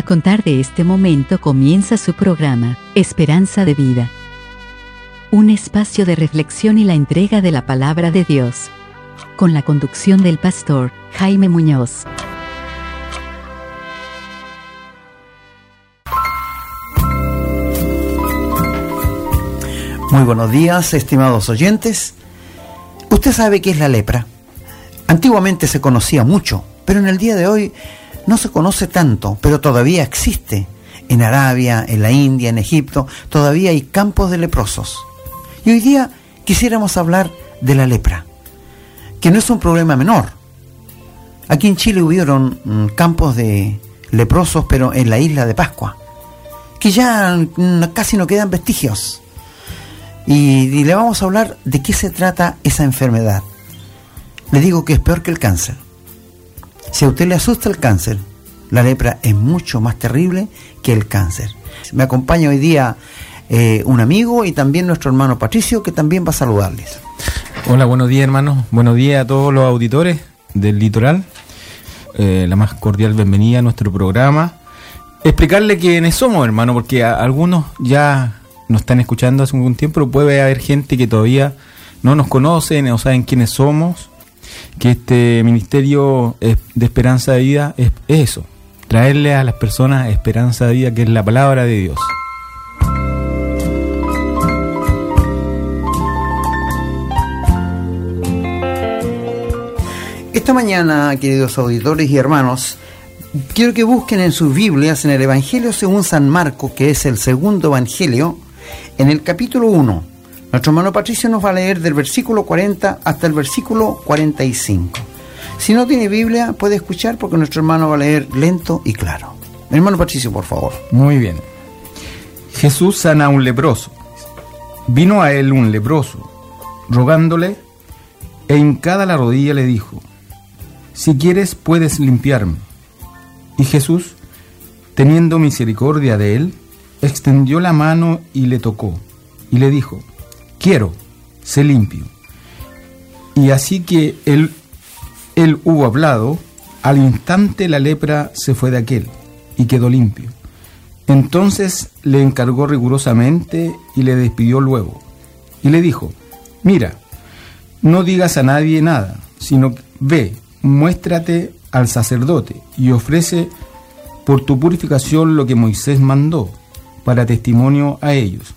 A contar de este momento comienza su programa, Esperanza de Vida. Un espacio de reflexión y la entrega de la palabra de Dios. Con la conducción del pastor Jaime Muñoz. Muy buenos días, estimados oyentes. Usted sabe qué es la lepra. Antiguamente se conocía mucho, pero en el día de hoy no se conoce tanto, pero todavía existe. En Arabia, en la India, en Egipto, todavía hay campos de leprosos. Y hoy día quisiéramos hablar de la lepra, que no es un problema menor. Aquí en Chile hubieron mm, campos de leprosos, pero en la isla de Pascua, que ya mm, casi no quedan vestigios. Y, y le vamos a hablar de qué se trata esa enfermedad. Le digo que es peor que el cáncer. Si a usted le asusta el cáncer, la lepra es mucho más terrible que el cáncer. Me acompaña hoy día eh, un amigo y también nuestro hermano Patricio, que también va a saludarles. Hola, buenos días hermanos. Buenos días a todos los auditores del litoral. Eh, la más cordial bienvenida a nuestro programa. Explicarle quiénes somos, hermano, porque algunos ya nos están escuchando hace algún tiempo, pero puede haber gente que todavía no nos conoce, no saben quiénes somos. Que este ministerio de esperanza de vida es, es eso, traerle a las personas esperanza de vida, que es la palabra de Dios. Esta mañana, queridos auditores y hermanos, quiero que busquen en sus Biblias en el Evangelio según San Marco, que es el segundo Evangelio, en el capítulo 1. Nuestro hermano Patricio nos va a leer del versículo 40 hasta el versículo 45. Si no tiene Biblia, puede escuchar porque nuestro hermano va a leer lento y claro. Hermano Patricio, por favor. Muy bien. Jesús sana a un leproso. Vino a él un leproso, rogándole, e hincada la rodilla le dijo, Si quieres puedes limpiarme. Y Jesús, teniendo misericordia de él, extendió la mano y le tocó, y le dijo, Quiero, sé limpio. Y así que él, él hubo hablado, al instante la lepra se fue de aquel, y quedó limpio. Entonces le encargó rigurosamente y le despidió luego. Y le dijo, mira, no digas a nadie nada, sino ve, muéstrate al sacerdote y ofrece por tu purificación lo que Moisés mandó, para testimonio a ellos.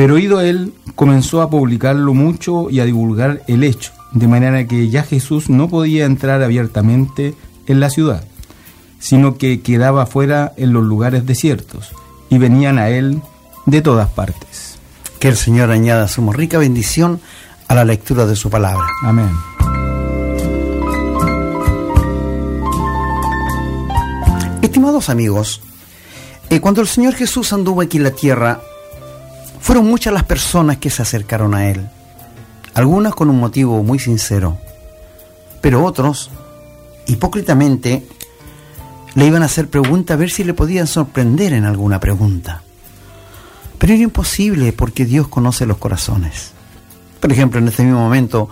Pero oído él, comenzó a publicarlo mucho y a divulgar el hecho, de manera que ya Jesús no podía entrar abiertamente en la ciudad, sino que quedaba fuera en los lugares desiertos, y venían a él de todas partes. Que el Señor añada su rica bendición a la lectura de su palabra. Amén. Estimados amigos, eh, cuando el Señor Jesús anduvo aquí en la tierra, fueron muchas las personas que se acercaron a Él, algunas con un motivo muy sincero, pero otros, hipócritamente, le iban a hacer preguntas a ver si le podían sorprender en alguna pregunta. Pero era imposible porque Dios conoce los corazones. Por ejemplo, en este mismo momento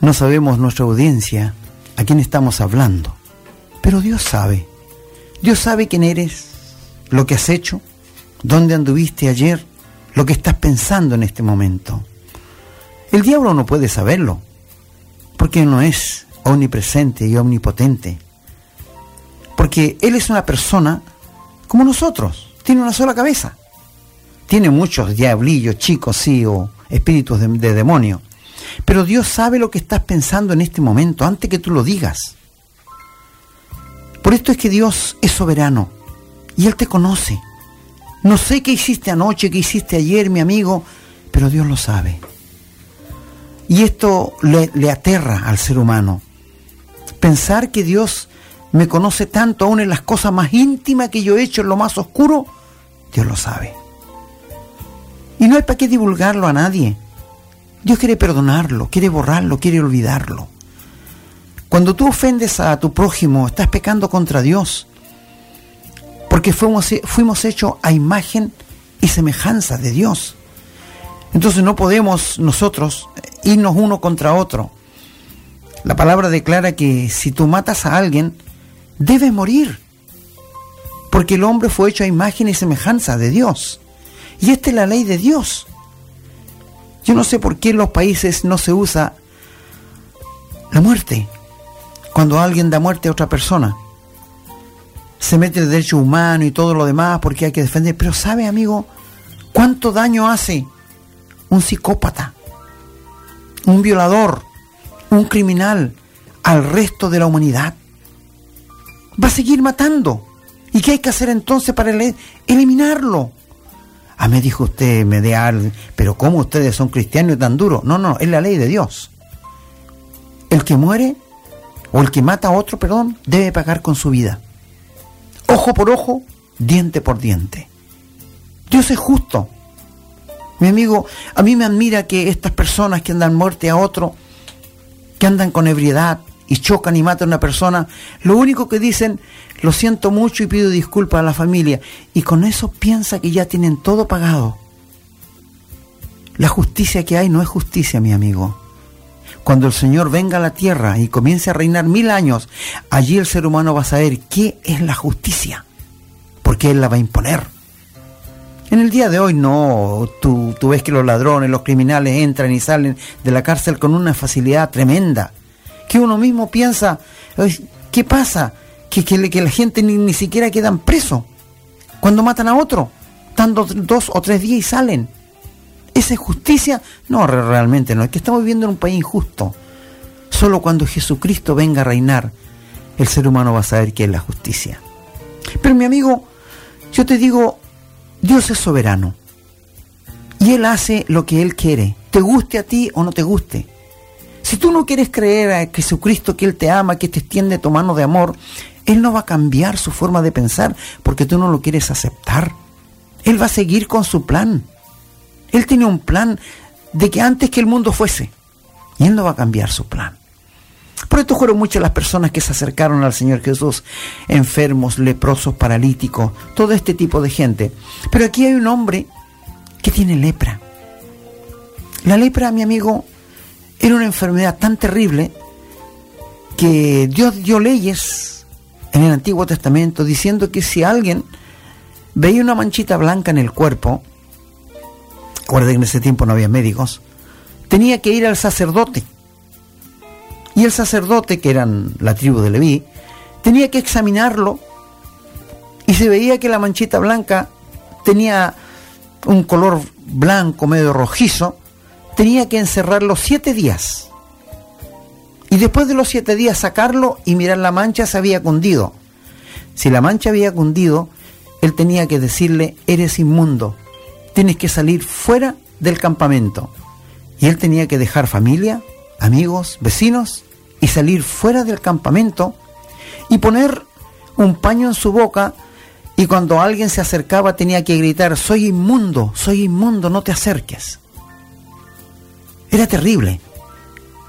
no sabemos nuestra audiencia, a quién estamos hablando, pero Dios sabe. Dios sabe quién eres, lo que has hecho, dónde anduviste ayer, lo que estás pensando en este momento. El diablo no puede saberlo, porque no es omnipresente y omnipotente. Porque Él es una persona como nosotros, tiene una sola cabeza. Tiene muchos diablillos, chicos, sí, o espíritus de, de demonio. Pero Dios sabe lo que estás pensando en este momento, antes que tú lo digas. Por esto es que Dios es soberano y Él te conoce. No sé qué hiciste anoche, qué hiciste ayer, mi amigo, pero Dios lo sabe. Y esto le, aterra al ser humano. Pensar que Dios me conoce tanto aún en las cosas más íntimas que yo he hecho, en lo más oscuro, Dios lo sabe. Y no hay para qué divulgarlo a nadie. Dios quiere perdonarlo, quiere borrarlo, quiere olvidarlo. Cuando tú ofendes a tu prójimo, estás pecando contra Dios. Porque fuimos, hechos a imagen y semejanza de Dios. Entonces no podemos nosotros irnos uno contra otro. La palabra declara que si tú matas a alguien, debes morir. Porque el hombre fue hecho a imagen y semejanza de Dios. Y esta es la ley de Dios. Yo no sé por qué en los países no se usa la muerte. Cuando alguien da muerte a otra persona. Se mete el derecho humano y todo lo demás porque hay que defender. Pero sabe, amigo, cuánto daño hace un psicópata, un violador, un criminal al resto de la humanidad. Va a seguir matando. ¿Y qué hay que hacer entonces para eliminarlo? Ah, me dijo usted, Medeal, pero ¿cómo ustedes son cristianos y tan duros? No, no, es la ley de Dios. El que muere o el que mata a otro, perdón, debe pagar con su vida. Ojo por ojo, diente por diente. Dios es justo. Mi amigo, a mí me admira que estas personas que andan muerte a otro, que andan con ebriedad y chocan y matan a una persona, lo único que dicen, lo siento mucho y pido disculpas a la familia. Y con eso piensa que ya tienen todo pagado. La justicia que hay no es justicia, mi amigo. Cuando el Señor venga a la tierra y comience a reinar mil años, allí el ser humano va a saber qué es la justicia, porque Él la va a imponer. En el día de hoy no, tú, tú, ves que los ladrones, los criminales entran y salen de la cárcel con una facilidad tremenda, que uno mismo piensa, ¿qué pasa? Que, que, la gente ni, ni siquiera quedan presos cuando matan a otro, están dos o tres días y salen. ¿Esa es justicia? No, realmente no. Es que estamos viviendo en un país injusto. Solo cuando Jesucristo venga a reinar, el ser humano va a saber qué es la justicia. Pero mi amigo, yo te digo, Dios es soberano. Y Él hace lo que Él quiere, te guste a ti o no te guste. Si tú no quieres creer a Jesucristo que Él te ama, que te extiende tu mano de amor, Él no va a cambiar su forma de pensar porque tú no lo quieres aceptar. Él va a seguir con su plan. Él tiene un plan de que antes que el mundo fuese, y Él no va a cambiar su plan. Por esto fueron muchas las personas que se acercaron al Señor Jesús, enfermos, leprosos, paralíticos, todo este tipo de gente. Pero aquí hay un hombre que tiene lepra. La lepra, mi amigo, era una enfermedad tan terrible que Dios dio leyes en el Antiguo Testamento diciendo que si alguien veía una manchita blanca en el cuerpo, Recuerden que en ese tiempo no había médicos, tenía que ir al sacerdote. Y el sacerdote, que eran la tribu de Leví, tenía que examinarlo y se veía que la manchita blanca tenía un color blanco medio rojizo, tenía que encerrarlo siete días. Y después de los siete días sacarlo y mirar la mancha se había cundido. Si la mancha había cundido, él tenía que decirle, eres inmundo, tienes que salir fuera del campamento. Y él tenía que dejar familia, amigos, vecinos y salir fuera del campamento y poner un paño en su boca y cuando alguien se acercaba tenía que gritar, soy inmundo, soy inmundo, no te acerques. Era terrible,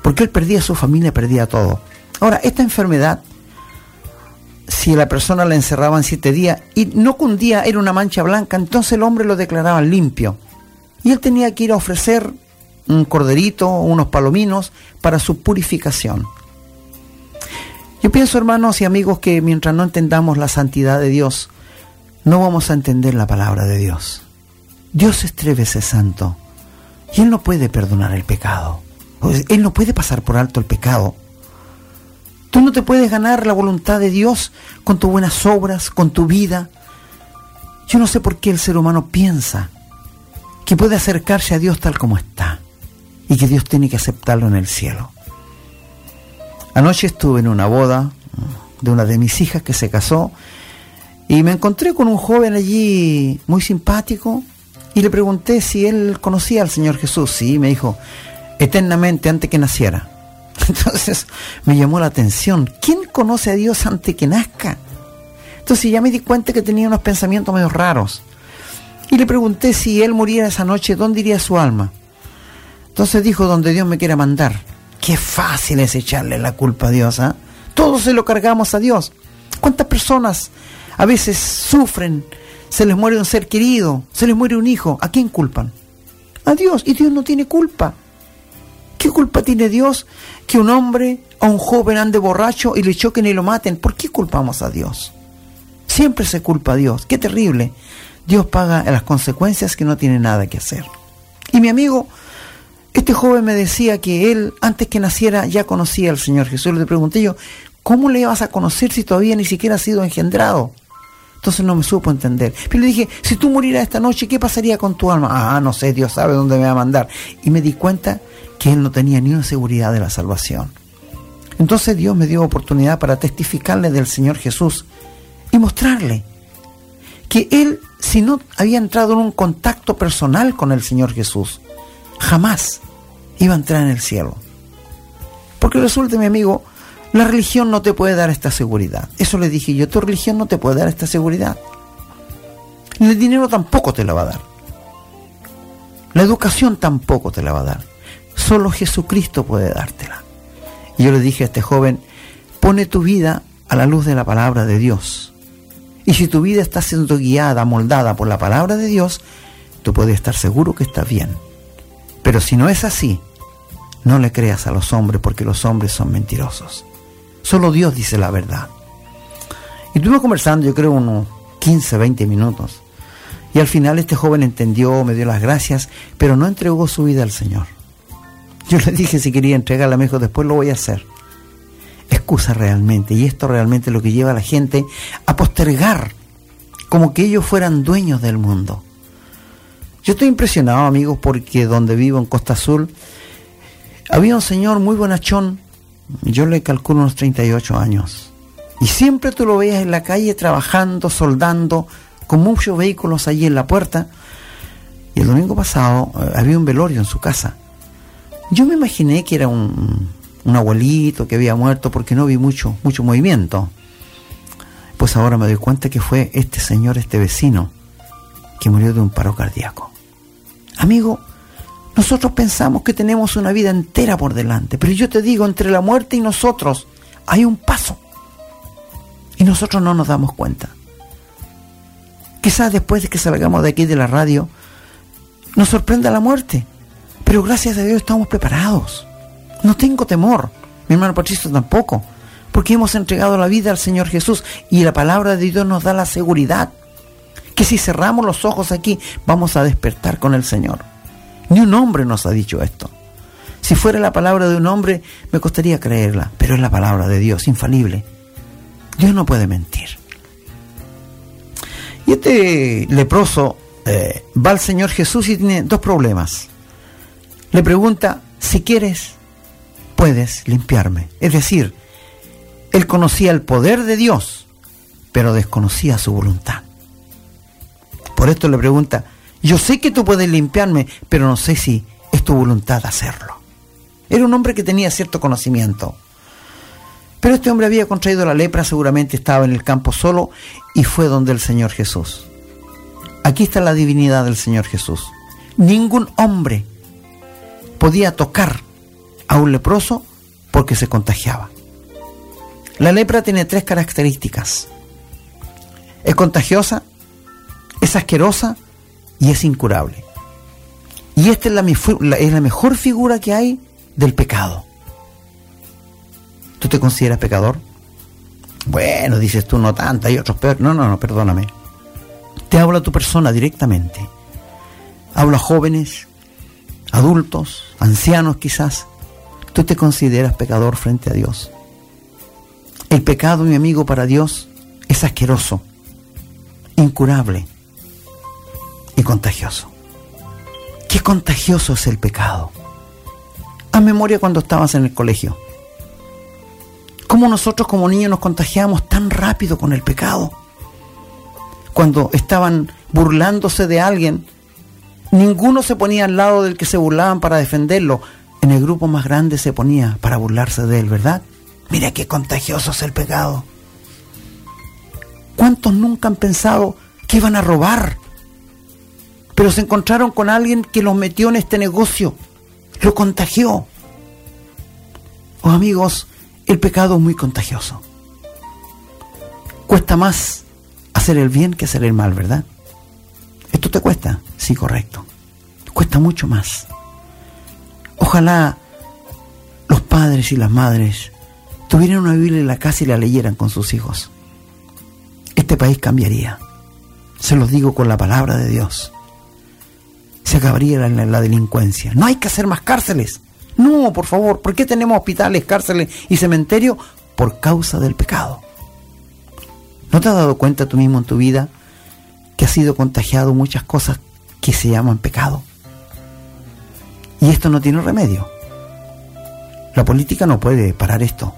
porque él perdía su familia, perdía todo. Ahora, esta enfermedad si la persona la encerraba en siete días y no cundía, era una mancha blanca, entonces el hombre lo declaraba limpio. Y él tenía que ir a ofrecer un corderito o unos palominos para su purificación. Yo pienso, hermanos y amigos, que mientras no entendamos la santidad de Dios, no vamos a entender la palabra de Dios. Dios es tres santo y Él no puede perdonar el pecado. Él no puede pasar por alto el pecado. Tú no te puedes ganar la voluntad de Dios con tus buenas obras, con tu vida. Yo no sé por qué el ser humano piensa que puede acercarse a Dios tal como está y que Dios tiene que aceptarlo en el cielo. Anoche estuve en una boda de una de mis hijas que se casó y me encontré con un joven allí muy simpático y le pregunté si él conocía al Señor Jesús. Sí, me dijo, eternamente antes que naciera. Entonces me llamó la atención. ¿Quién conoce a Dios antes que nazca? Entonces ya me di cuenta que tenía unos pensamientos medio raros. Y le pregunté si él muriera esa noche, ¿dónde iría su alma? Entonces dijo, donde Dios me quiera mandar. Qué fácil es echarle la culpa a Dios, ¿ah? Todos se lo cargamos a Dios. ¿Cuántas personas a veces sufren? Se les muere un ser querido, se les muere un hijo. ¿A quién culpan? A Dios. Y Dios no tiene culpa. ¿Qué culpa tiene Dios que un hombre o un joven ande borracho y le choquen y lo maten? ¿Por qué culpamos a Dios? Siempre se culpa a Dios. Qué terrible. Dios paga las consecuencias que no tiene nada que hacer. Y mi amigo, este joven me decía que él, antes que naciera, ya conocía al Señor Jesús. Le pregunté yo, ¿cómo le vas a conocer si todavía ni siquiera ha sido engendrado? Entonces no me supo entender. Pero le dije, si tú murieras esta noche, ¿qué pasaría con tu alma? Ah, no sé, Dios sabe dónde me va a mandar. Y me di cuenta que él no tenía ni una seguridad de la salvación. Entonces Dios me dio oportunidad para testificarle del Señor Jesús y mostrarle que él, si no había entrado en un contacto personal con el Señor Jesús, jamás iba a entrar en el cielo. Porque resulta, mi amigo, la religión no te puede dar esta seguridad. Eso le dije yo, tu religión no te puede dar esta seguridad. El dinero tampoco te la va a dar. La educación tampoco te la va a dar. Solo Jesucristo puede dártela. Y yo le dije a este joven, pone tu vida a la luz de la palabra de Dios. Y si tu vida está siendo guiada, moldada por la palabra de Dios, tú puedes estar seguro que estás bien. Pero si no es así, no le creas a los hombres porque los hombres son mentirosos. Solo Dios dice la verdad. Y estuvimos conversando, yo creo, unos 15, 20 minutos. Y al final este joven entendió, me dio las gracias, pero no entregó su vida al Señor. Yo le dije si quería entregarla, me dijo, después lo voy a hacer. Excusa realmente, y esto realmente es lo que lleva a la gente a postergar, como que ellos fueran dueños del mundo. Yo estoy impresionado, amigos, porque donde vivo, en Costa Azul, había un señor muy bonachón, yo le calculo unos 38 años. Y siempre tú lo veías en la calle trabajando, soldando, con muchos vehículos allí en la puerta. Y el domingo pasado eh, había un velorio en su casa. Yo me imaginé que era un, un abuelito que había muerto porque no vi mucho, mucho movimiento. Pues ahora me doy cuenta que fue este señor, este vecino, que murió de un paro cardíaco. Amigo, nosotros pensamos que tenemos una vida entera por delante, pero yo te digo, entre la muerte y nosotros hay un paso. Y nosotros no nos damos cuenta. Quizás después de que salgamos de aquí de la radio, nos sorprenda la muerte, pero gracias a Dios estamos preparados. No tengo temor, mi hermano Patricio tampoco, porque hemos entregado la vida al Señor Jesús y la palabra de Dios nos da la seguridad que si cerramos los ojos aquí vamos a despertar con el Señor. Ni un hombre nos ha dicho esto. Si fuera la palabra de un hombre, me costaría creerla, pero es la palabra de Dios, infalible. Dios no puede mentir. Y este leproso eh, va al Señor Jesús y tiene dos problemas. Le pregunta, si quieres, puedes limpiarme. Es decir, él conocía el poder de Dios, pero desconocía su voluntad. Por esto le pregunta, yo sé que tú puedes limpiarme, pero no sé si es tu voluntad hacerlo. Era un hombre que tenía cierto conocimiento. Pero este hombre había contraído la lepra, seguramente estaba en el campo solo y fue donde el Señor Jesús. Aquí está la divinidad del Señor Jesús. Ningún hombre podía tocar a un leproso porque se contagiaba. La lepra tiene tres características. Es contagiosa, es asquerosa y es incurable. Y esta es la, mejor figura que hay del pecado. ¿Tú te consideras pecador? Bueno, dices tú, no tanta, hay otros peores. No, no, no, perdóname. Te habla a tu persona directamente. Habla a jóvenes, adultos, ancianos quizás. Tú te consideras pecador frente a Dios. El pecado, mi amigo, para Dios es asqueroso, incurable y contagioso. Qué contagioso es el pecado. Haz memoria cuando estabas en el colegio. Cómo nosotros como niños nos contagiamos tan rápido con el pecado. Cuando estaban burlándose de alguien, ninguno se ponía al lado del que se burlaban para defenderlo. En el grupo más grande se ponía para burlarse de él, ¿verdad? Mira qué contagioso es el pecado. ¿Cuántos nunca han pensado que iban a robar? pero se encontraron con alguien que los metió en este negocio, lo contagió. Oh amigos, el pecado es muy contagioso. Cuesta más hacer el bien que hacer el mal, ¿verdad? ¿Esto te cuesta? Sí, correcto. Cuesta mucho más. Ojalá los padres y las madres tuvieran una Biblia en la casa y la leyeran con sus hijos este país cambiaría. Se los digo con la palabra de Dios. Se acabaría la, la delincuencia. No hay que hacer más cárceles. No, por favor, ¿por qué tenemos hospitales, cárceles y cementerios? Por causa del pecado. ¿No te has dado cuenta tú mismo en tu vida que has sido contagiado muchas cosas que se llaman pecado? Y esto no tiene remedio. La política no puede parar esto.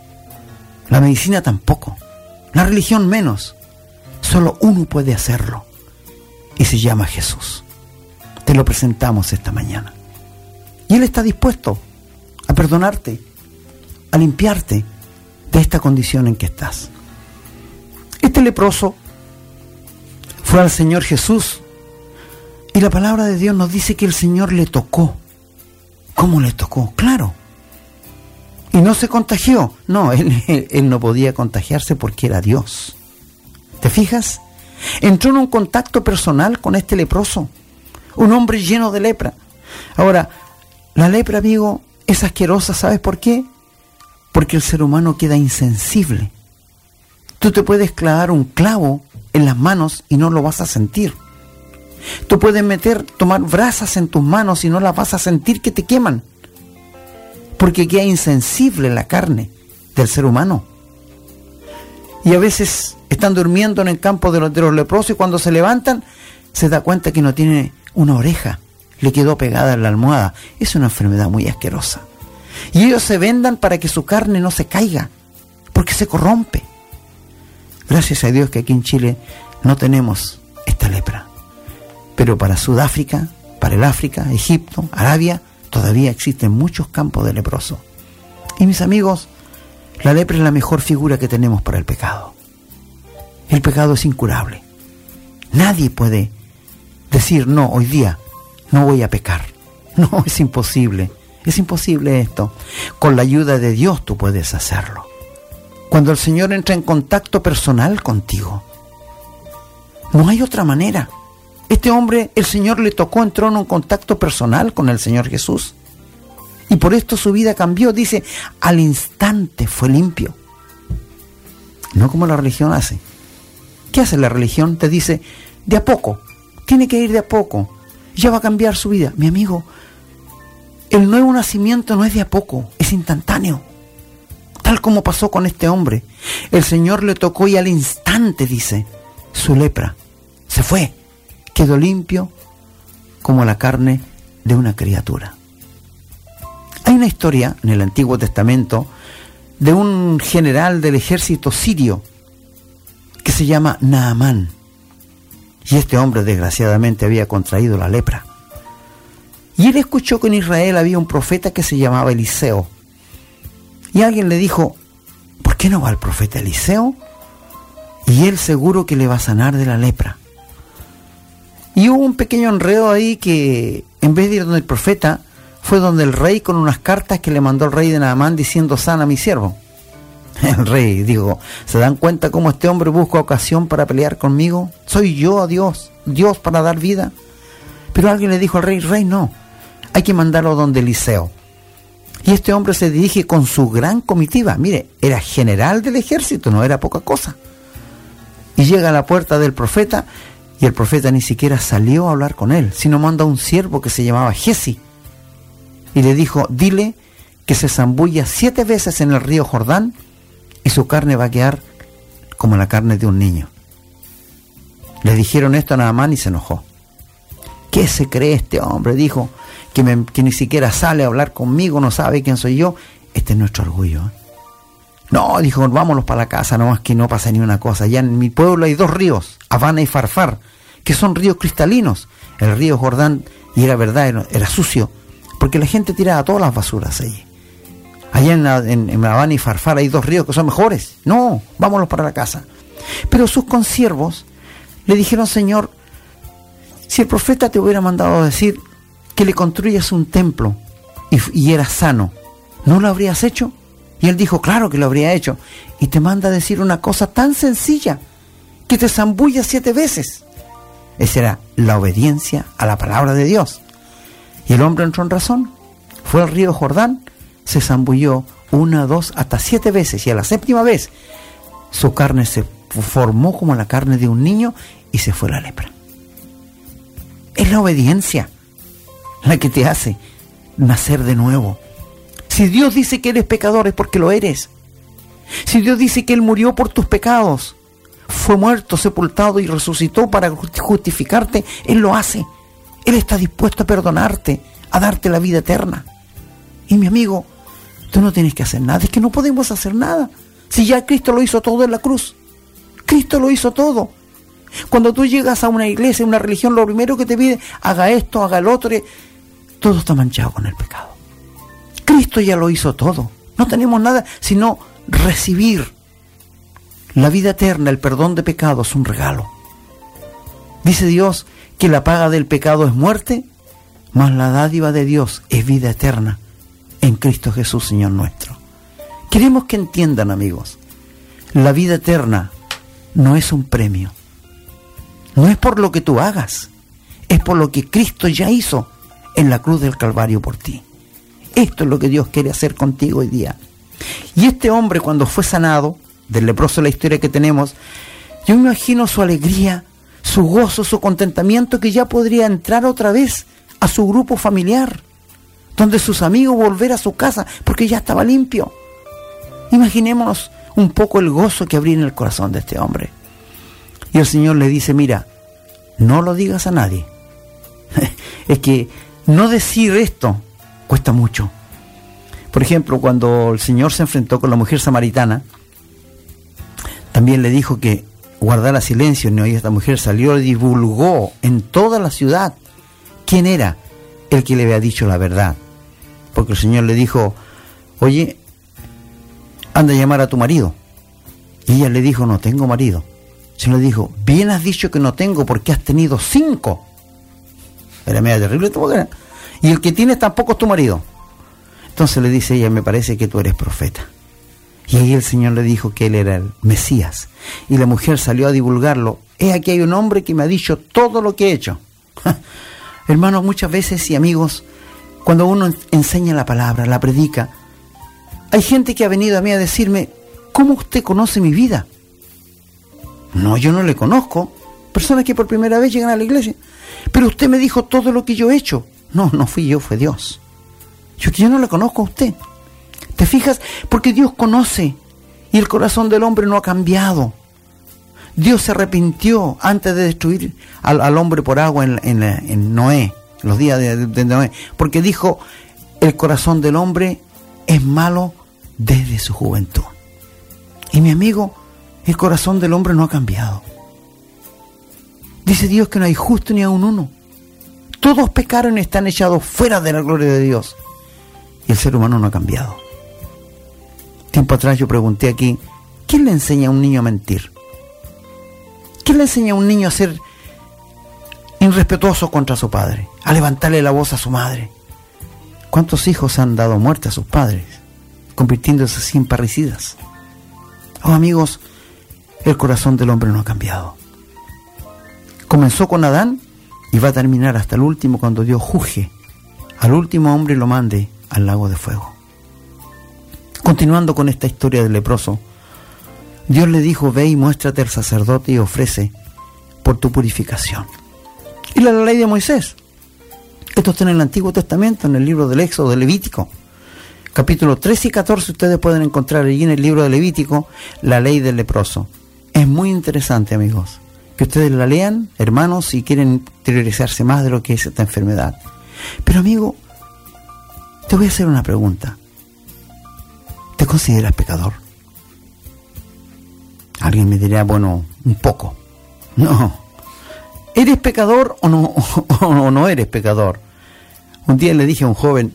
La medicina tampoco. La religión menos. Solo uno puede hacerlo. Y se llama Jesús. Te lo presentamos esta mañana. Y Él está dispuesto a perdonarte, a limpiarte de esta condición en que estás. Este leproso fue al Señor Jesús y la palabra de Dios nos dice que el Señor le tocó. ¿Cómo le tocó? Claro. Y no se contagió. No, él, él, no podía contagiarse porque era Dios. ¿Te fijas? Entró en un contacto personal con este leproso. Un hombre lleno de lepra. Ahora, la lepra, amigo, es asquerosa, ¿sabes por qué? Porque el ser humano queda insensible. Tú te puedes clavar un clavo en las manos y no lo vas a sentir. Tú puedes meter, tomar brasas en tus manos y no las vas a sentir que te queman. Porque queda insensible la carne del ser humano. Y a veces están durmiendo en el campo de los, de los leprosos y cuando se levantan se da cuenta que no tiene una oreja. Le quedó pegada en la almohada. Es una enfermedad muy asquerosa. Y ellos se vendan para que su carne no se caiga, porque se corrompe. Gracias a Dios que aquí en Chile no tenemos esta lepra. Pero para Sudáfrica, para el África, Egipto, Arabia, todavía existen muchos campos de leproso. Y mis amigos, la lepra es la mejor figura que tenemos para el pecado. El pecado es incurable. Nadie puede decir, no, hoy día no voy a pecar. No, es imposible. Es imposible esto. Con la ayuda de Dios tú puedes hacerlo. Cuando el Señor entra en contacto personal contigo. No hay otra manera. Este hombre, el Señor le tocó, entró en un contacto personal con el Señor Jesús. Y por esto su vida cambió. Dice, al instante fue limpio. No como la religión hace. ¿Qué hace la religión? Te dice, de a poco. Tiene que ir de a poco. Ya va a cambiar su vida. Mi amigo, el nuevo nacimiento no es de a poco, es instantáneo. Tal como pasó con este hombre. El Señor le tocó y al instante, dice, su lepra se fue. Quedó limpio como la carne de una criatura. Hay una historia en el Antiguo Testamento de un general del ejército sirio que se llama Naamán. Y este hombre desgraciadamente había contraído la lepra. Y él escuchó que en Israel había un profeta que se llamaba Eliseo. Y alguien le dijo, ¿por qué no va el profeta Eliseo? Y él seguro que le va a sanar de la lepra. Y hubo un pequeño enredo ahí que en vez de ir donde el profeta, fue donde el rey con unas cartas que le mandó el rey de Naamán diciendo, sana mi siervo. El rey dijo, ¿se dan cuenta cómo este hombre busca ocasión para pelear conmigo? ¿Soy yo, Dios, Dios para dar vida? Pero alguien le dijo al rey, rey no, hay que mandarlo donde Eliseo. Y este hombre se dirige con su gran comitiva. Mire, era general del ejército, no era poca cosa. Y llega a la puerta del profeta y el profeta ni siquiera salió a hablar con él, sino manda a un siervo que se llamaba Jesse. Y le dijo, dile que se zambulla siete veces en el río Jordán y su carne va a quedar como la carne de un niño. Le dijeron esto a Naamán y se enojó. ¿Qué se cree este hombre? Dijo que, ni siquiera sale a hablar conmigo, no sabe quién soy yo. Este es nuestro orgullo. ¿eh? No, dijo, vámonos para la casa, no más que no pasa ni una cosa. Ya en mi pueblo hay dos ríos, Habana y Farfar, que son ríos cristalinos. El río Jordán, y era verdad, era, sucio, porque la gente tiraba todas las basuras allí. Allá en, en, Habana y Farfar hay dos ríos que son mejores. No, vámonos para la casa. Pero sus consiervos le dijeron, Señor, si el profeta te hubiera mandado a decir que le construyas un templo y, y eras sano, ¿no lo habrías hecho? Y él dijo, claro que lo habría hecho. Y te manda a decir una cosa tan sencilla, que te zambulla siete veces. Esa era la obediencia a la palabra de Dios. Y el hombre entró en razón. Fue al río Jordán se zambulló una, dos, hasta siete veces y a la séptima vez su carne se transformó como la carne de un niño y se fue la lepra. Es la obediencia la que te hace nacer de nuevo. Si Dios dice que eres pecador es porque lo eres. Si Dios dice que Él murió por tus pecados, fue muerto, sepultado y resucitó para justificarte, Él lo hace. Él está dispuesto a perdonarte, a darte la vida eterna. Y mi amigo, tú no tienes que hacer nada, es que no podemos hacer nada. Si ya Cristo lo hizo todo en la cruz. Cristo lo hizo todo. Cuando tú llegas a una iglesia, a una religión, lo primero que te pide, haga esto, haga el otro, todo está manchado con el pecado. Cristo ya lo hizo todo. No tenemos nada sino recibir la vida eterna, el perdón de pecados, un regalo. Dice Dios que la paga del pecado es muerte, mas la dádiva de Dios es vida eterna en Cristo Jesús, Señor nuestro. Queremos que entiendan, amigos, la vida eterna no es un premio. No es por lo que tú hagas, es por lo que Cristo ya hizo en la cruz del Calvario por ti. Esto es lo que Dios quiere hacer contigo hoy día. Y este hombre cuando fue sanado, del leproso la historia que tenemos, yo me imagino su alegría, su gozo, su contentamiento que ya podría entrar otra vez a su grupo familiar, donde sus amigos volver a su casa porque ya estaba limpio. Imaginémonos un poco el gozo que habría en el corazón de este hombre. Y el Señor le dice, mira, no lo digas a nadie. es que no decir esto cuesta mucho. Por ejemplo, cuando el Señor se enfrentó con la mujer samaritana, también le dijo que guardara silencio, ¿no? y esta mujer salió y divulgó en toda la ciudad quién era el que le había dicho la verdad. Porque el Señor le dijo, oye, anda a llamar a tu marido. Y ella le dijo, no tengo marido. Se le dijo, bien has dicho que no tengo porque has tenido cinco. Era media terrible. Y el que tienes tampoco es tu marido. Entonces le dice ella, me parece que tú eres profeta. Y ahí el Señor le dijo que él era el Mesías. Y la mujer salió a divulgarlo. He aquí hay un hombre que me ha dicho todo lo que he hecho. Hermanos, muchas veces y amigos, cuando uno enseña la palabra, la predica, hay gente que ha venido a mí a decirme, ¿cómo usted conoce mi vida? No, yo no le conozco. Personas que por primera vez llegan a la iglesia. Pero usted me dijo todo lo que yo he hecho. No, no fui yo, fue Dios. Yo que yo no le conozco a usted. ¿Te fijas? Porque Dios conoce y el corazón del hombre no ha cambiado. Dios se arrepintió antes de destruir al, hombre por agua en, Noé, en los días de Noé, porque dijo, el corazón del hombre es malo desde su juventud. Y mi amigo, el corazón del hombre no ha cambiado. Dice Dios que no hay justo ni aun uno. Todos pecaron y están echados fuera de la gloria de Dios. Y el ser humano no ha cambiado. Tiempo atrás yo pregunté aquí, ¿quién le enseña a un niño a mentir? ¿Quién le enseña a un niño a ser irrespetuoso contra su padre? A levantarle la voz a su madre. ¿Cuántos hijos han dado muerte a sus padres? convirtiéndose así en parricidas. Oh amigos, el corazón del hombre no ha cambiado. Comenzó con Adán y va a terminar hasta el último cuando Dios juzgue al último hombre y lo mande al lago de fuego. Continuando con esta historia del leproso, Dios le dijo, ve y muéstrate al sacerdote y ofrece por tu purificación. Y la ley de Moisés. Esto está en el Antiguo Testamento, en el libro del Éxodo, de Levítico capítulo 13 y 14 ustedes pueden encontrar allí en el libro de Levítico la ley del leproso. Es muy interesante, amigos, que ustedes la lean, hermanos, si quieren interiorizarse más de lo que es esta enfermedad. Pero, amigo, te voy a hacer una pregunta. ¿Te consideras pecador? Alguien me dirá, bueno, un poco. No. ¿Eres pecador o no, o no eres pecador? Un día le dije a un joven,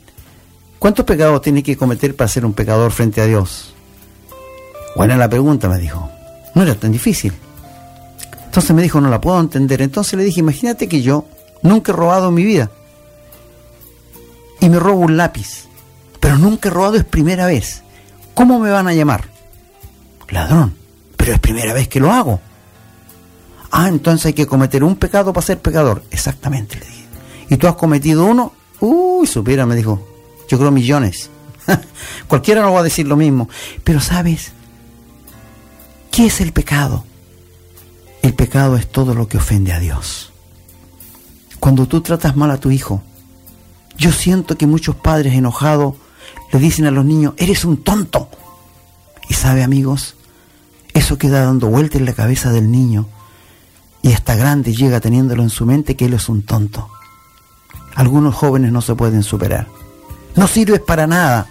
¿Cuántos pecados tiene que cometer para ser un pecador frente a Dios? Buena la pregunta, me dijo. No era tan difícil. Entonces me dijo, no la puedo entender. Entonces le dije, imagínate que yo nunca he robado en mi vida. Y me robo un lápiz. Pero nunca he robado es primera vez. ¿Cómo me van a llamar? Ladrón. Pero es primera vez que lo hago. Ah, entonces hay que cometer un pecado para ser pecador. Exactamente, le dije. ¿Y tú has cometido uno? Uy, supiera, me dijo. Yo creo millones. Cualquiera no va a decir lo mismo. Pero sabes, ¿qué es el pecado? El pecado es todo lo que ofende a Dios. Cuando tú tratas mal a tu hijo, yo siento que muchos padres enojados le dicen a los niños, eres un tonto. Y sabe amigos, eso queda dando vuelta en la cabeza del niño y hasta grande llega teniéndolo en su mente que él es un tonto. Algunos jóvenes no se pueden superar. No sirves para nada.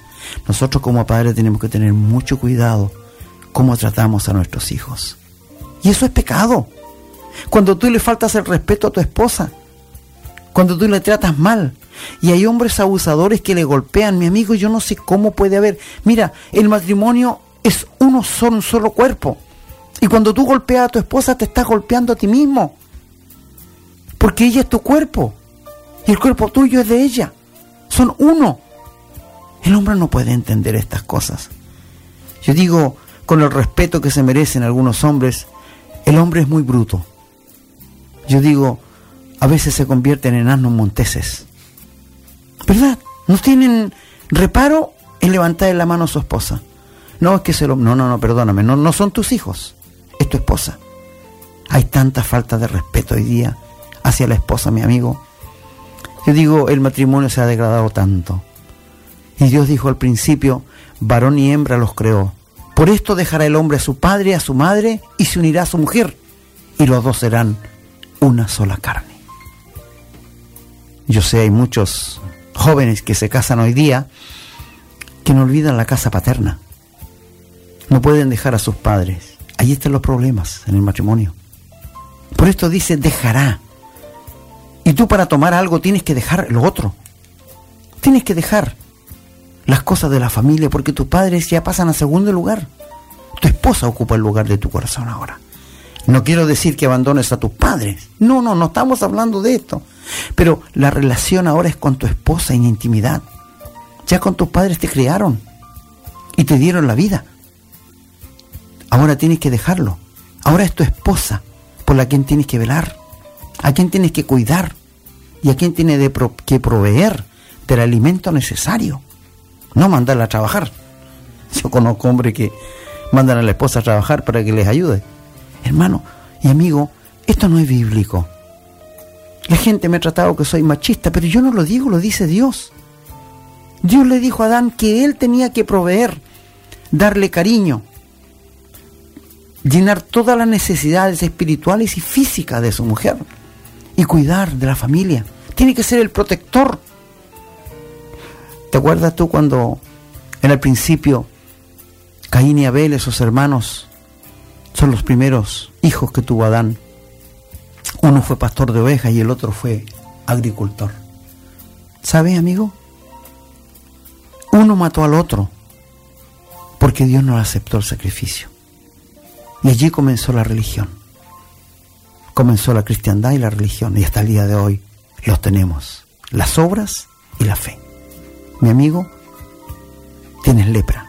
Nosotros como padres tenemos que tener mucho cuidado cómo tratamos a nuestros hijos. Y eso es pecado. Cuando tú le faltas el respeto a tu esposa, cuando tú le tratas mal, y hay hombres abusadores que le golpean, mi amigo, yo no sé cómo puede haber. Mira, el matrimonio es uno solo, un solo cuerpo. Y cuando tú golpeas a tu esposa, te estás golpeando a ti mismo. Porque ella es tu cuerpo. Y el cuerpo tuyo es de ella. Son uno. El hombre no puede entender estas cosas. Yo digo, con el respeto que se merecen algunos hombres, el hombre es muy bruto. Yo digo, a veces se convierten en asnos monteses. ¿Verdad? No tienen reparo en levantar la mano a su esposa. No, es que se lo... No, no, no, perdóname, no, no son tus hijos, es tu esposa. Hay tanta falta de respeto hoy día hacia la esposa, mi amigo. Yo digo, el matrimonio se ha degradado tanto. Y Dios dijo al principio, varón y hembra los creó. Por esto dejará el hombre a su padre a su madre y se unirá a su mujer. Y los dos serán una sola carne. Yo sé, hay muchos jóvenes que se casan hoy día que no olvidan la casa paterna. No pueden dejar a sus padres. Ahí están los problemas en el matrimonio. Por esto dice, dejará. Y tú para tomar algo tienes que dejar lo otro. Tienes que dejar las cosas de la familia porque tus padres ya pasan a segundo lugar. Tu esposa ocupa el lugar de tu corazón ahora. No quiero decir que abandones a tus padres. No, no, no estamos hablando de esto. Pero la relación ahora es con tu esposa en intimidad. Ya con tus padres te criaron y te dieron la vida. Ahora tienes que dejarlo. Ahora es tu esposa por la quien tienes que velar, a quien tienes que cuidar y a quien tienes que proveer del alimento necesario. No mandarla a trabajar. Yo conozco hombres que mandan a la esposa a trabajar para que les ayude. Hermano y amigo, esto no es bíblico. La gente me ha tratado que soy machista, pero yo no lo digo, lo dice Dios. Dios le dijo a Adán que él tenía que proveer, darle cariño, llenar todas las necesidades espirituales y físicas de su mujer y cuidar de la familia. Tiene que ser el protector. ¿Te acuerdas tú cuando en el principio Caín y Abel, esos hermanos, son los primeros hijos que tuvo Adán? Uno fue pastor de ovejas y el otro fue agricultor. ¿Sabes, amigo? Uno mató al otro porque Dios no aceptó el sacrificio. Y allí comenzó la religión. Comenzó la cristiandad y la religión. Y hasta el día de hoy los tenemos. Las obras y la fe. Mi amigo, tienes lepra.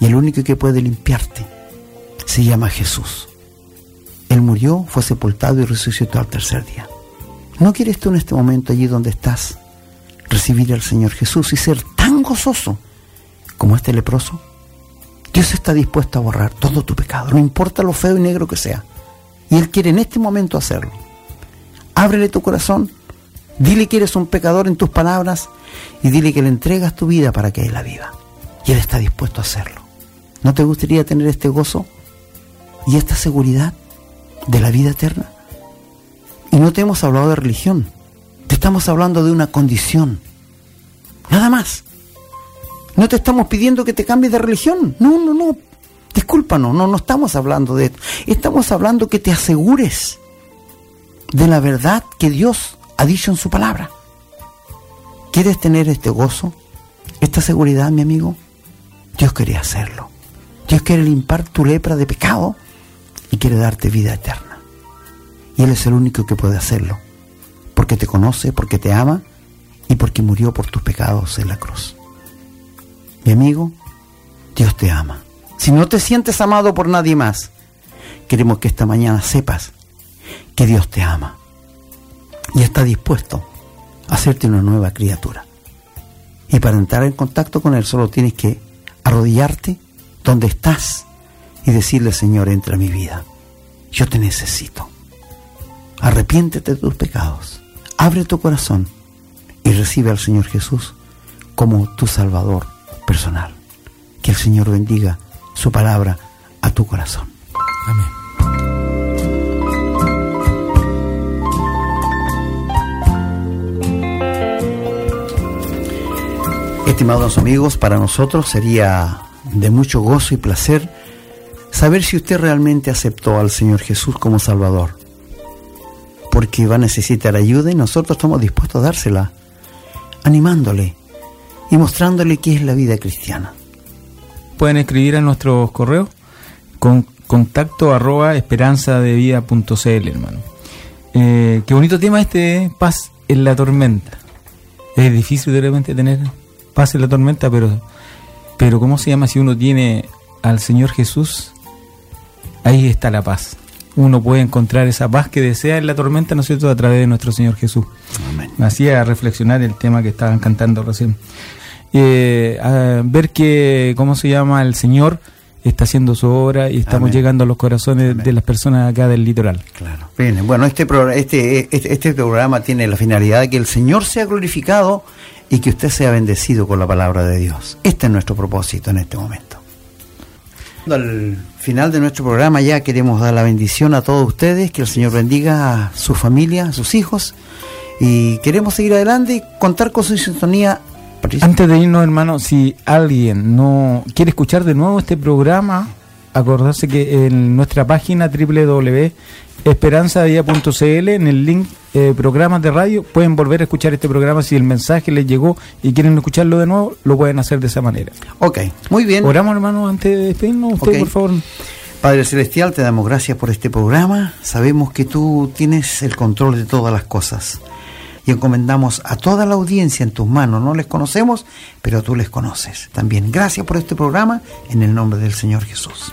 Y el único que puede limpiarte se llama Jesús. Él murió, fue sepultado y resucitó al tercer día. ¿No quieres tú en este momento allí donde estás recibir al Señor Jesús y ser tan gozoso como este leproso? Dios está dispuesto a borrar todo tu pecado, no importa lo feo y negro que sea. Y Él quiere en este momento hacerlo. Ábrele tu corazón, dile que eres un pecador en tus palabras y dile que le entregas tu vida para que Él la viva. Y Él está dispuesto a hacerlo. ¿No te gustaría tener este gozo y esta seguridad de la vida eterna? Y no te hemos hablado de religión, te estamos hablando de una condición. Nada más. No te estamos pidiendo que te cambies de religión. No, no, no. Discúlpanos, no, no estamos hablando de esto. Estamos hablando que te asegures de la verdad que Dios ha dicho en su palabra. ¿Quieres tener este gozo, esta seguridad, mi amigo? Dios quiere hacerlo. Dios quiere limpiar tu lepra de pecado y quiere darte vida eterna. Y Él es el único que puede hacerlo, porque te conoce, porque te ama y porque murió por tus pecados en la cruz. Mi amigo, Dios te ama. Si no te sientes amado por nadie más, queremos que esta mañana sepas que Dios te ama y está dispuesto a hacerte una nueva criatura. Y para entrar en contacto con Él solo tienes que arrodillarte donde estás y decirle, Señor, entra a mi vida. yo te necesito. Arrepiéntete de tus pecados, abre tu corazón y recibe al Señor Jesús como tu Salvador personal. Que el Señor bendiga su palabra a tu corazón. Amén. Estimados amigos, para nosotros sería de mucho gozo y placer saber si usted realmente aceptó al Señor Jesús como Salvador. Porque va a necesitar ayuda y nosotros estamos dispuestos a dársela, animándole y mostrándole qué es la vida cristiana. Pueden escribir a nuestros correos con contacto arroba esperanzadevida.cl, hermano. Eh, qué bonito tema este, ¿eh? paz en la tormenta. Es difícil de repente tener paz en la tormenta, pero, pero ¿cómo se llama si uno tiene al Señor Jesús? Ahí está la paz. Uno puede encontrar esa paz que desea en la tormenta, ¿no es cierto?, a través de nuestro Señor Jesús. Amén. Me hacía reflexionar el tema que estaban cantando recién. Eh, a ver que, ¿cómo se llama? El Señor está haciendo su obra y estamos Amén. llegando a los corazones Amén. de las personas acá del litoral. Claro. Bien, bueno, este, este, este, este programa tiene la finalidad de que el Señor sea glorificado y que usted sea bendecido con la palabra de Dios. Este es nuestro propósito en este momento. Al final de nuestro programa ya queremos dar la bendición a todos ustedes, que el Señor bendiga a su familia, a sus hijos, y queremos seguir adelante y contar con su sintonía. Antes de irnos, hermano, si alguien no quiere escuchar de nuevo este programa, acordarse que en nuestra página www.esperanzadía.cl, en el link eh, programas de radio, pueden volver a escuchar este programa. Si el mensaje les llegó y quieren escucharlo de nuevo, lo pueden hacer de esa manera. Ok, muy bien. Oramos, hermano, antes de despedirnos. Usted, por favor. Padre Celestial, te damos gracias por este programa. Sabemos que tú tienes el control de todas las cosas. Y encomendamos a toda la audiencia en tus manos. No les conocemos, pero tú les conoces. También gracias por este programa en el nombre del Señor Jesús.